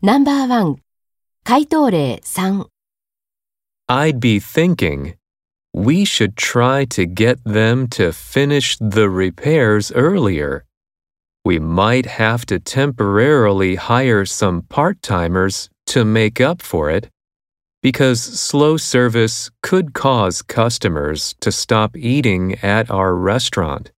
ナンバーワン回答例3 I'd be thinking we should try to get them to finish the repairs earlier. We might have to temporarily hire some part timers to make up for it because slow service could cause customers to stop eating at our restaurant.